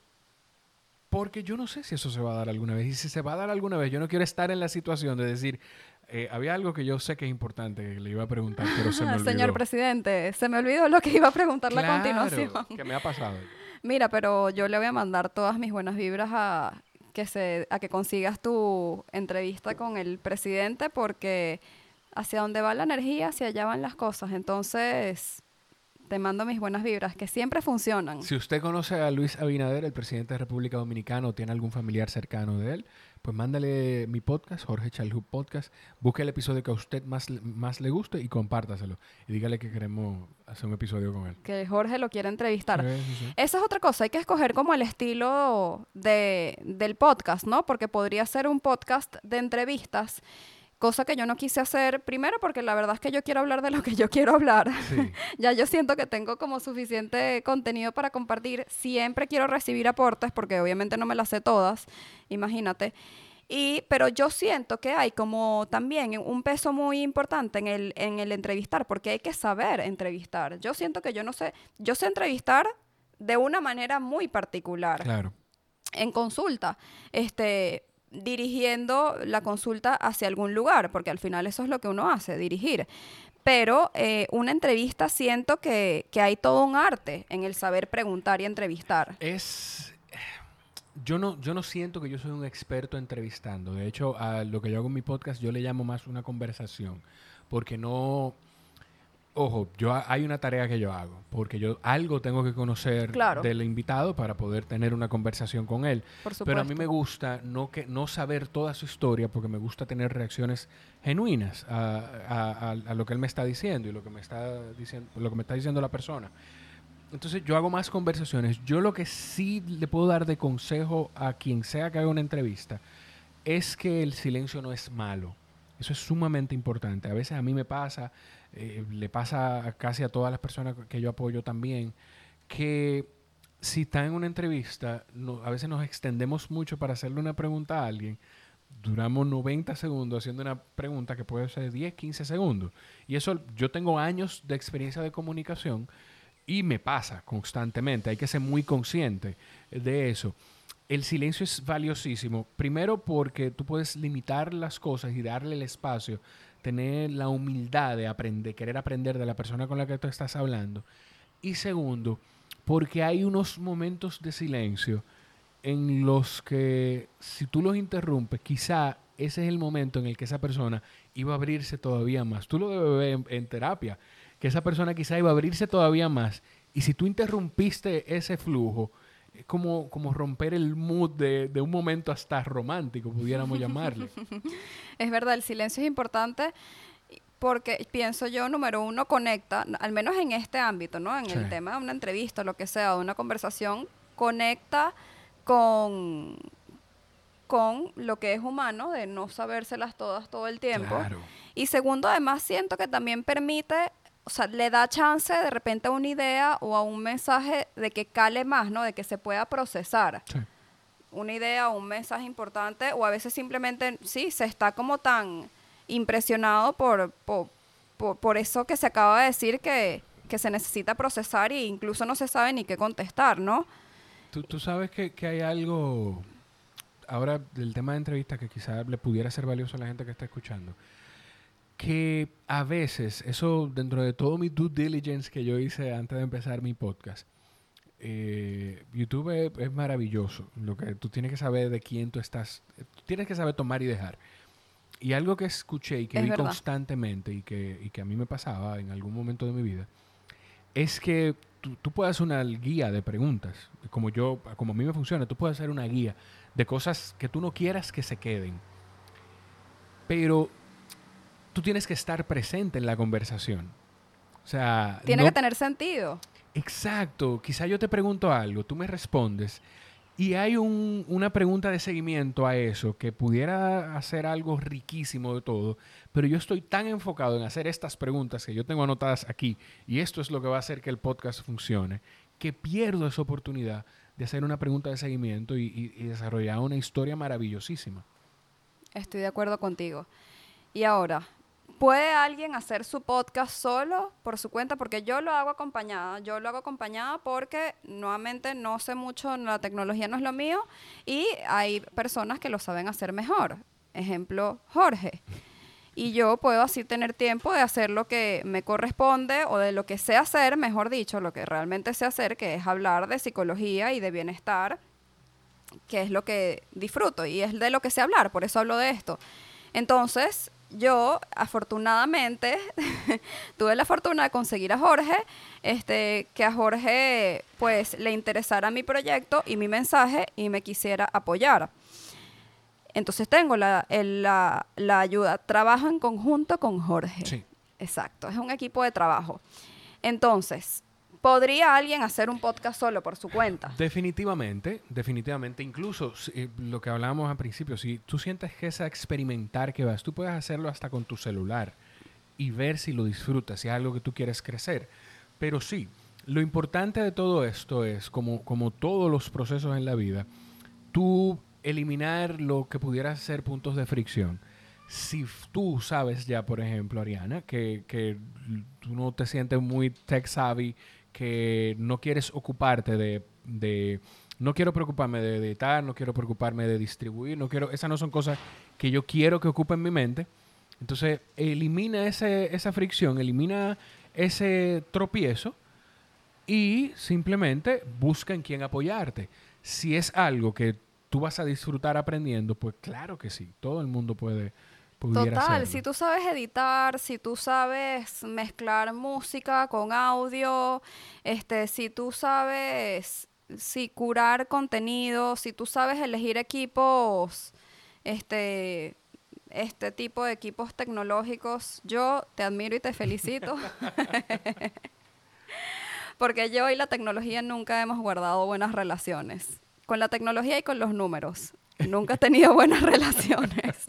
Porque yo no sé si eso se va a dar alguna vez. Y si se va a dar alguna vez, yo no quiero estar en la situación de decir, eh, había algo que yo sé que es importante que le iba a preguntar, pero se me olvidó. Señor presidente, se me olvidó lo que iba a preguntarle a continuación. ¿Qué me ha pasado? Mira, pero yo le voy a mandar todas mis buenas vibras a que se a que consigas tu entrevista con el presidente porque hacia dónde va la energía, hacia allá van las cosas. Entonces, te mando mis buenas vibras, que siempre funcionan. Si usted conoce a Luis Abinader, el presidente de República Dominicana, o tiene algún familiar cercano de él, pues mándale mi podcast, Jorge Chalhub Podcast. Busque el episodio que a usted más, más le guste y compártaselo. Y dígale que queremos hacer un episodio con él. Que Jorge lo quiera entrevistar. Esa es otra cosa. Hay que escoger como el estilo de, del podcast, ¿no? Porque podría ser un podcast de entrevistas cosa que yo no quise hacer primero porque la verdad es que yo quiero hablar de lo que yo quiero hablar. ya yo siento que tengo como suficiente contenido para compartir. Siempre quiero recibir aportes porque obviamente no me las sé todas, imagínate. Y, pero yo siento que hay como también un peso muy importante en el, en el entrevistar, porque hay que saber entrevistar. Yo siento que yo no sé, yo sé entrevistar de una manera muy particular. Claro. En consulta. Este, dirigiendo la consulta hacia algún lugar, porque al final eso es lo que uno hace, dirigir. Pero eh, una entrevista siento que, que, hay todo un arte en el saber preguntar y entrevistar. Es... Yo no, yo no siento que yo soy un experto entrevistando. De hecho, a lo que yo hago en mi podcast yo le llamo más una conversación, porque no ojo, yo hay una tarea que yo hago, porque yo algo tengo que conocer del invitado para poder tener una conversación con él. Pero a mí me gusta no que no saber toda su historia, porque me gusta tener reacciones genuinas a, lo que él me está diciendo y lo que me está diciendo, lo que me está diciendo la persona. Entonces yo hago más conversaciones. Yo lo que sí le puedo dar de consejo a quien sea que haga una entrevista es que el silencio no es malo. Eso es sumamente importante. A veces a mí me pasa eh, le pasa casi a todas las personas que yo apoyo también, que si está en una entrevista, a veces nos extendemos mucho para hacerle una pregunta a alguien. Duramos 90 segundos haciendo una pregunta que puede ser 10, 15 segundos. Y eso, yo tengo años de experiencia de comunicación y me pasa constantemente. Hay que ser muy consciente de eso. El silencio es valiosísimo. Primero porque tú puedes limitar las cosas y darle el espacio, tener la humildad de aprender, querer aprender de la persona con la que tú estás hablando. Y segundo, porque hay unos momentos de silencio en los que si tú los interrumpes, quizá ese es el momento en el que esa persona iba a abrirse todavía más. Tú lo debes ver en, terapia, que esa persona quizá iba a abrirse todavía más. Y si tú interrumpiste ese flujo, es como, como romper el mood de, de un momento hasta romántico, pudiéramos llamarle. es verdad, el silencio es importante porque pienso yo, número uno, conecta, al menos en este ámbito, ¿no? En el tema de una entrevista, lo que sea, de una conversación, conecta con, con lo que es humano, de no sabérselas todas todo el tiempo. Y segundo, además siento que también permite, o sea, le da chance de repente a una idea o a un mensaje de que cale más, ¿no? De que se pueda procesar. Una idea o un mensaje importante, o a veces simplemente, sí, se está como tan impresionado por, por, eso que se acaba de decir que, se necesita procesar e incluso no se sabe ni qué contestar, ¿no? Tú, sabes que, hay algo ahora del tema de entrevista que quizás le pudiera ser valioso a la gente que está escuchando. Que a veces, eso dentro de todo mi due diligence que yo hice antes de empezar mi podcast, eh, YouTube es, es, maravilloso. Lo que tú tienes que saber de quién tú estás, tienes que saber tomar y dejar. Y algo que escuché y que vi constantemente y que, y que a mí me pasaba en algún momento de mi vida, es que tú, tú puedes hacer una guía de preguntas, como yo, como a mí me funciona, tú puedes hacer una guía de cosas que tú no quieras que se queden. Pero tú tienes que estar presente en la conversación. O sea... Tiene que tener sentido. Exacto. Quizá yo te pregunto algo, tú me respondes y hay una pregunta de seguimiento a eso que pudiera hacer algo riquísimo de todo, pero yo estoy tan enfocado en hacer estas preguntas que yo tengo anotadas aquí, y esto es lo que va a hacer que el podcast funcione, que pierdo esa oportunidad de hacer una pregunta de seguimiento y desarrollar una historia maravillosísima. Estoy de acuerdo contigo. Y ahora, ¿Puede alguien hacer su podcast solo por su cuenta? Porque yo lo hago acompañada. Yo lo hago acompañada porque nuevamente no sé mucho, la tecnología no es lo mío y hay personas que lo saben hacer mejor. Ejemplo, Jorge. Y yo puedo así tener tiempo de hacer lo que me corresponde o de lo que sé hacer, mejor dicho, lo que realmente sé hacer, que es hablar de psicología y de bienestar, que es lo que disfruto y es de lo que sé hablar, por eso hablo de esto. Entonces, yo afortunadamente tuve la fortuna de conseguir a Jorge, este, que a Jorge pues le interesara mi proyecto y mi mensaje y me quisiera apoyar. Entonces tengo la, la, la ayuda, trabajo en conjunto con Jorge. Sí. Exacto, es un equipo de trabajo. Entonces, ¿Podría alguien hacer un podcast solo por su cuenta? Definitivamente, definitivamente. Incluso eh, lo que hablábamos al principio, si tú sientes que es a experimentar que vas, tú puedes hacerlo hasta con tu celular y ver si lo disfrutas, si es algo que tú quieres crecer. Pero sí, lo importante de todo esto es, como, como todos los procesos en la vida, tú eliminar lo que pudiera ser puntos de fricción. Si tú sabes ya, por ejemplo, Ariana, que, que tú no te sientes muy tech savvy, que no quieres ocuparte de, no quiero preocuparme de editar, no quiero preocuparme de distribuir, no quiero, esas no son cosas que yo quiero que ocupen mi mente. Entonces, elimina ese, esa fricción, elimina ese tropiezo y simplemente busca en quién apoyarte. Si es algo que tú vas a disfrutar aprendiendo, pues claro que sí, todo el mundo puede, Total, si tú sabes editar, si tú sabes mezclar música con audio, este, si tú sabes si curar contenido, si tú sabes elegir equipos, este, este tipo de equipos tecnológicos, yo te admiro y te felicito. Porque yo y la tecnología nunca hemos guardado buenas relaciones. Con la tecnología y con los números. Nunca he tenido buenas relaciones.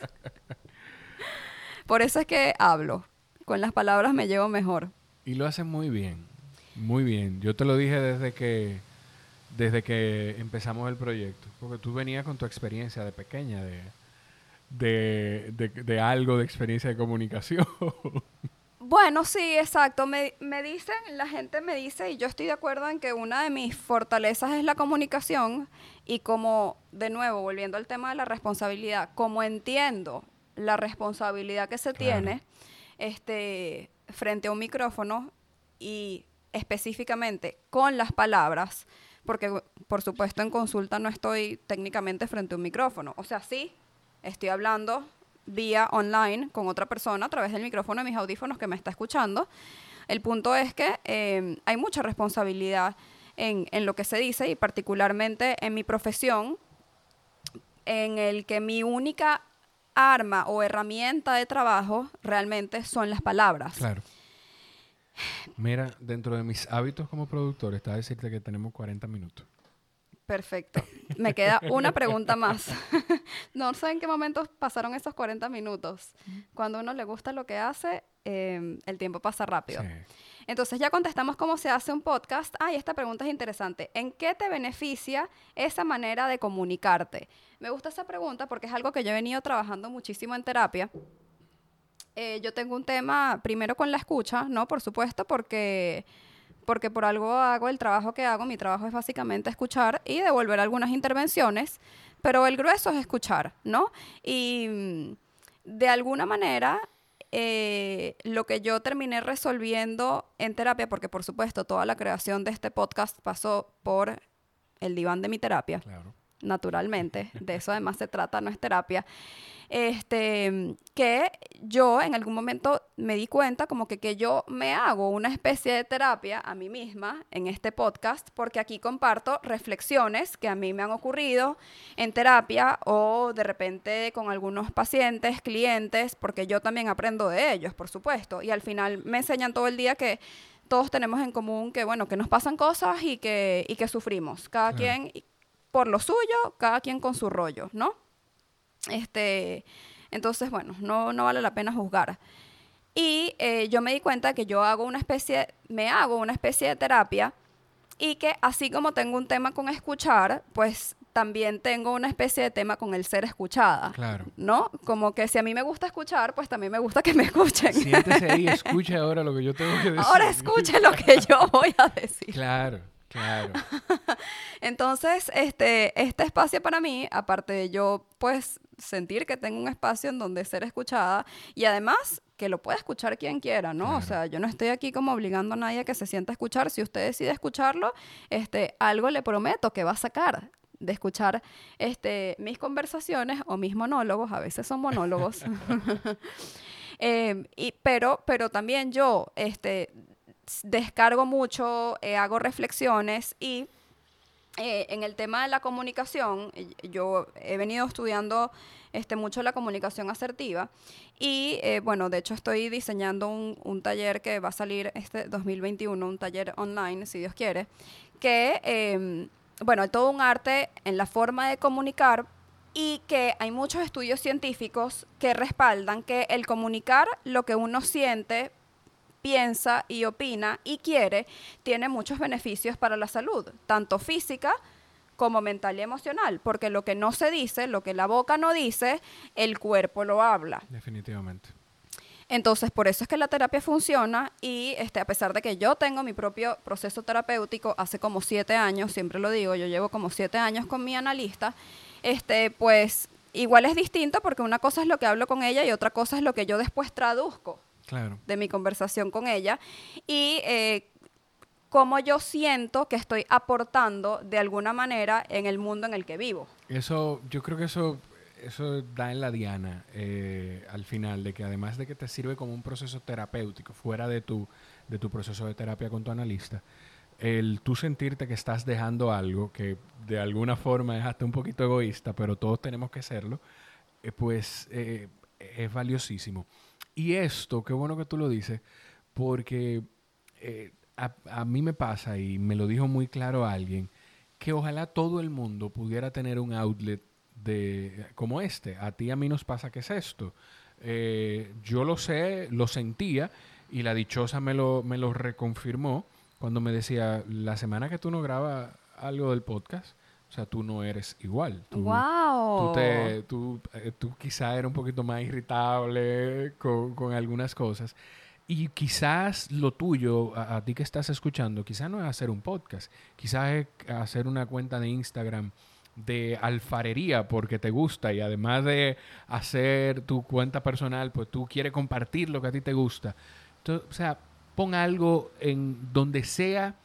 Por eso es que hablo. Con las palabras me llevo mejor. Y lo hace muy bien. Muy bien. Yo te lo dije desde que desde que empezamos el proyecto? Porque tú venías con tu experiencia de pequeña, de, de, de, de algo de experiencia de comunicación. Bueno, sí, exacto. Me, me, dicen, la gente me dice, y yo estoy de acuerdo en que una de mis fortalezas es la comunicación, y como, de nuevo, volviendo al tema de la responsabilidad, como entiendo la responsabilidad que se tiene este, frente a un micrófono y específicamente con las palabras, porque por supuesto en consulta no estoy técnicamente frente a un micrófono. O sea, sí, estoy hablando vía online con otra persona a través del micrófono de mis audífonos que me está escuchando. El punto es que eh, hay mucha responsabilidad en, en, lo que se dice y particularmente en mi profesión, en el que mi única arma o herramienta de trabajo realmente son las palabras. Claro. Mira, dentro de mis hábitos como productor está decirte que tenemos 40 minutos. Perfecto. Me queda una pregunta más. no sé en qué momento pasaron esos 40 minutos. Cuando uno le gusta lo que hace, eh, el tiempo pasa rápido. Sí. Entonces ya contestamos cómo se hace un podcast. Ah, y esta pregunta es interesante. ¿En qué te beneficia esa manera de comunicarte? Me gusta esa pregunta porque es algo que yo he venido trabajando muchísimo en terapia. Eh, yo tengo un tema primero con la escucha, ¿no? Por supuesto, porque porque por algo hago el trabajo que hago. Mi trabajo es básicamente escuchar y devolver algunas intervenciones, pero el grueso es escuchar, ¿no? Y mm, de alguna manera, eh, lo que yo terminé resolviendo en terapia, porque por supuesto toda la creación de este podcast pasó por el diván de mi terapia, claro. Naturalmente, de eso además se trata, no es terapia este, que yo en algún momento me di cuenta como que, que yo me hago una especie de terapia a mí misma en este podcast, porque aquí comparto reflexiones que a mí me han ocurrido en terapia o de repente con algunos pacientes, clientes, porque yo también aprendo de ellos, por supuesto, y al final me enseñan todo el día que todos tenemos en común que, bueno, que nos pasan cosas y que, y que sufrimos, cada quien por lo suyo, cada quien con su rollo, ¿no? Este, entonces, bueno, no, no vale la pena juzgar. Y eh, yo me di cuenta que yo hago una especie, me hago una especie de terapia y que así como tengo un tema con escuchar, pues también tengo una especie de tema con el ser escuchada. Claro. ¿No? Como que si a mí me gusta escuchar, pues también me gusta que me escuchen. Siéntese ahí, escuche ahora lo que yo tengo que decir. Ahora escuche lo que yo voy a decir. Claro. Claro. Entonces, este, este espacio para mí, aparte de yo, pues, sentir que tengo un espacio en donde ser escuchada y además que lo pueda escuchar quien quiera, ¿no? O sea, yo no estoy aquí como obligando a nadie a que se sienta a escuchar. Si usted decide escucharlo, este, algo le prometo que va a sacar de escuchar este, mis conversaciones o mis monólogos, a veces son monólogos. eh, y, pero, pero también yo, este, descargo mucho, eh, hago reflexiones y eh, en el tema de la comunicación, yo he venido estudiando este, mucho la comunicación asertiva y eh, bueno, de hecho estoy diseñando un, un, taller que va a salir este 2021, un taller online, si Dios quiere, que, eh, bueno, hay todo un arte en la forma de comunicar y que hay muchos estudios científicos que respaldan que el comunicar lo que uno siente piensa y opina y quiere, tiene muchos beneficios para la salud, tanto física como mental y emocional, porque lo que no se dice, lo que la boca no dice, el cuerpo lo habla. Definitivamente. Entonces, por eso es que la terapia funciona y este, a pesar de que yo tengo mi propio proceso terapéutico hace como siete años, siempre lo digo, yo llevo como siete años con mi analista, este, pues igual es distinto porque una cosa es lo que hablo con ella y otra cosa es lo que yo después traduzco de mi conversación con ella y eh, cómo yo siento que estoy aportando de alguna manera en el mundo en el que vivo. Eso, yo creo que eso, eso da en la diana eh, al final, de que además de que te sirve como un proceso terapéutico fuera de tu, de tu proceso de terapia con tu analista, el tú sentirte que estás dejando algo que de alguna forma es hasta un poquito egoísta, pero todos tenemos que serlo, eh, pues es valiosísimo. Y esto, qué bueno que tú lo dices, porque eh, a, mí me pasa, y me lo dijo muy claro alguien, que ojalá todo el mundo pudiera tener un outlet de, como este. A ti a mí nos pasa que es esto. Eh, yo lo sé, lo sentía, y la dichosa me lo, me lo reconfirmó cuando me decía, la semana que tú no grabas, algo del podcast, o sea, tú no eres igual. Tú, ¡Wow! tú, te, tú, eh, tú quizá eres un poquito más irritable con, con algunas cosas. Y quizás lo tuyo, a, a ti que estás escuchando, quizás no es hacer un podcast, quizás es hacer una cuenta de Instagram de alfarería porque te gusta y además de hacer tu cuenta personal, pues tú quieres compartir lo que a ti te gusta. Entonces, o sea, pon algo en donde sea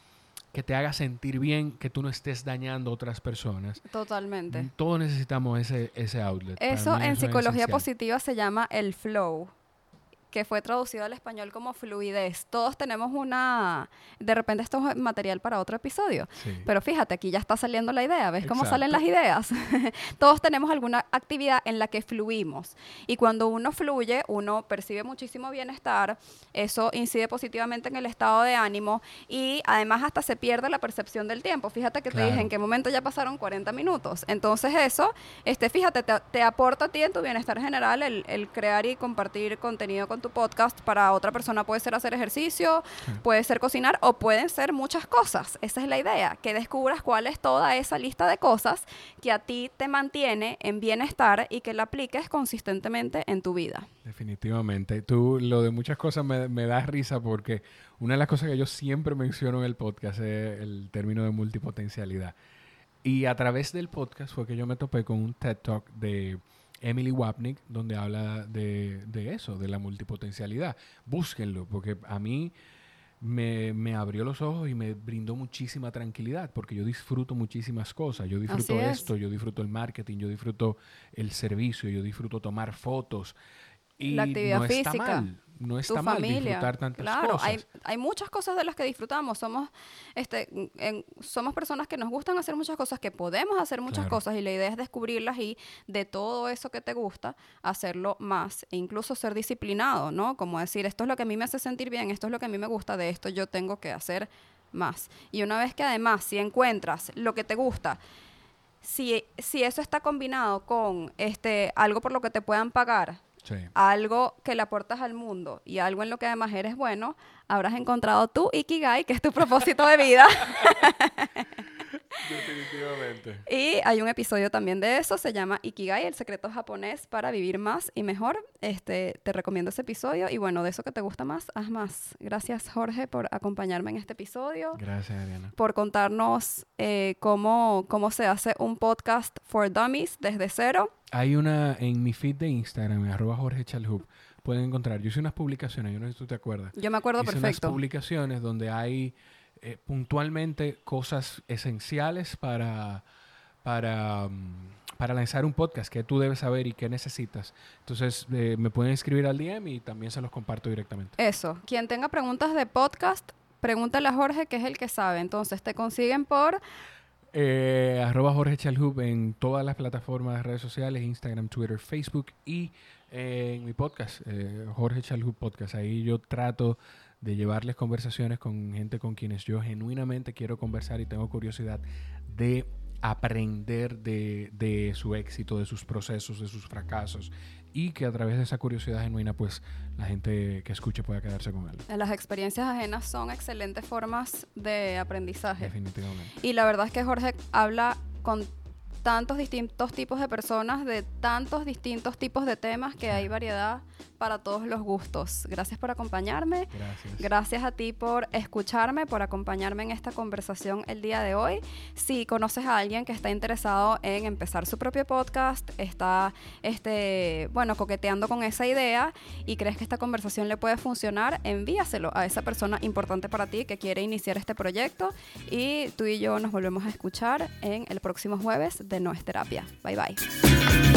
que te haga sentir bien, que tú no estés dañando a otras personas. Totalmente. Todos necesitamos ese, ese outlet. Eso en psicología positiva se llama el flow, que fue traducido al español como fluidez. Todos tenemos una... De repente esto es material para otro episodio. Sí. Pero fíjate, aquí ya está saliendo la idea. ¿Ves cómo salen las Exacto. ideas? Todos tenemos alguna actividad en la que fluimos. Y cuando uno fluye, uno percibe muchísimo bienestar. Eso incide positivamente en el estado de ánimo. Y además hasta se pierde la percepción del tiempo. Fíjate que te dije Claro. en qué momento ya pasaron 40 minutos. Entonces eso, este, fíjate, te, te aporta a ti en tu bienestar general el, el crear y compartir contenido con tu podcast. Para otra persona puede ser hacer ejercicio, puede ser cocinar o pueden ser muchas cosas. Esa es la idea, que descubras cuál es toda esa lista de cosas que a ti te mantiene en bienestar y que la apliques consistentemente en tu vida. Definitivamente. Tú, lo de muchas cosas me, me da risa porque una de las cosas que yo siempre menciono en el podcast es el término de multipotencialidad. Y a través del podcast fue que yo me topé con un TED Talk de Emily Wapnick donde habla de, de eso, de la multipotencialidad. Búsquenlo, porque a mí me, me abrió los ojos y me brindó muchísima tranquilidad, porque yo disfruto muchísimas cosas. Yo disfruto es. esto, yo disfruto el marketing, yo disfruto el servicio, yo disfruto tomar fotos. Y La actividad no está física, mal, no tu está mal familia. disfrutar tantas claro, cosas. hay, hay muchas cosas de las que disfrutamos. Somos, este, en- somos personas que nos gustan hacer muchas cosas, que podemos hacer muchas Claro. cosas y la idea es descubrirlas y de todo eso que te gusta, hacerlo más e incluso ser disciplinado, ¿no? Como decir, esto es lo que a mí me hace sentir bien, esto es lo que a mí me gusta, de esto yo tengo que hacer más. Y una vez que además, si encuentras lo que te gusta, si, si eso está combinado con este, algo por lo que te puedan pagar, Sí. algo que le aportas al mundo y algo en lo que además eres bueno, habrás encontrado tu Ikigai, que es tu propósito de vida. Definitivamente. y hay un episodio también de eso, se llama Ikigai, el secreto japonés para vivir más y mejor. Este, te recomiendo ese episodio y bueno, de eso que te gusta más, haz más. Gracias Jorge por acompañarme en este episodio. Gracias, Ariana. por contarnos eh, cómo, cómo se hace un podcast for dummies desde cero. Hay una en mi feed de Instagram, arroba Jorge Chalhub, pueden encontrar. Yo hice unas publicaciones, yo no sé si tú te acuerdas. Yo me acuerdo hice perfecto. unas publicaciones donde hay eh, puntualmente cosas esenciales para, para, mm, para lanzar un podcast que tú debes saber y que necesitas. Entonces, eh, me pueden escribir al DM y también se los comparto directamente. Eso. Quien tenga preguntas de podcast, pregúntale a Jorge, que es el que sabe. Entonces te consiguen por Eh, arroba Jorge Chalhub en todas las plataformas de redes sociales, Instagram, Twitter, Facebook y eh, en mi podcast, eh, Jorge Chalhub Podcast. Ahí yo trato de llevarles conversaciones con gente con quienes yo genuinamente quiero conversar y tengo curiosidad de aprender de, de su éxito, de sus procesos, de sus fracasos y que a través de esa curiosidad genuina pues la gente que escuche pueda quedarse con algo. las experiencias ajenas son excelentes formas de aprendizaje. Definitivamente. Y la verdad es que Jorge habla con tantos distintos tipos de personas, de tantos distintos tipos de temas, que hay variedad para todos los gustos. Gracias por acompañarme. Gracias. Gracias a ti por escucharme, por acompañarme en esta conversación el día de hoy. Si conoces a alguien que está interesado en empezar su propio podcast, está este, bueno, coqueteando con esa idea y crees que esta conversación le puede funcionar, envíaselo a esa persona importante para ti que quiere iniciar este proyecto y tú y yo nos volvemos a escuchar en el próximo jueves de No es Terapia. Bye bye.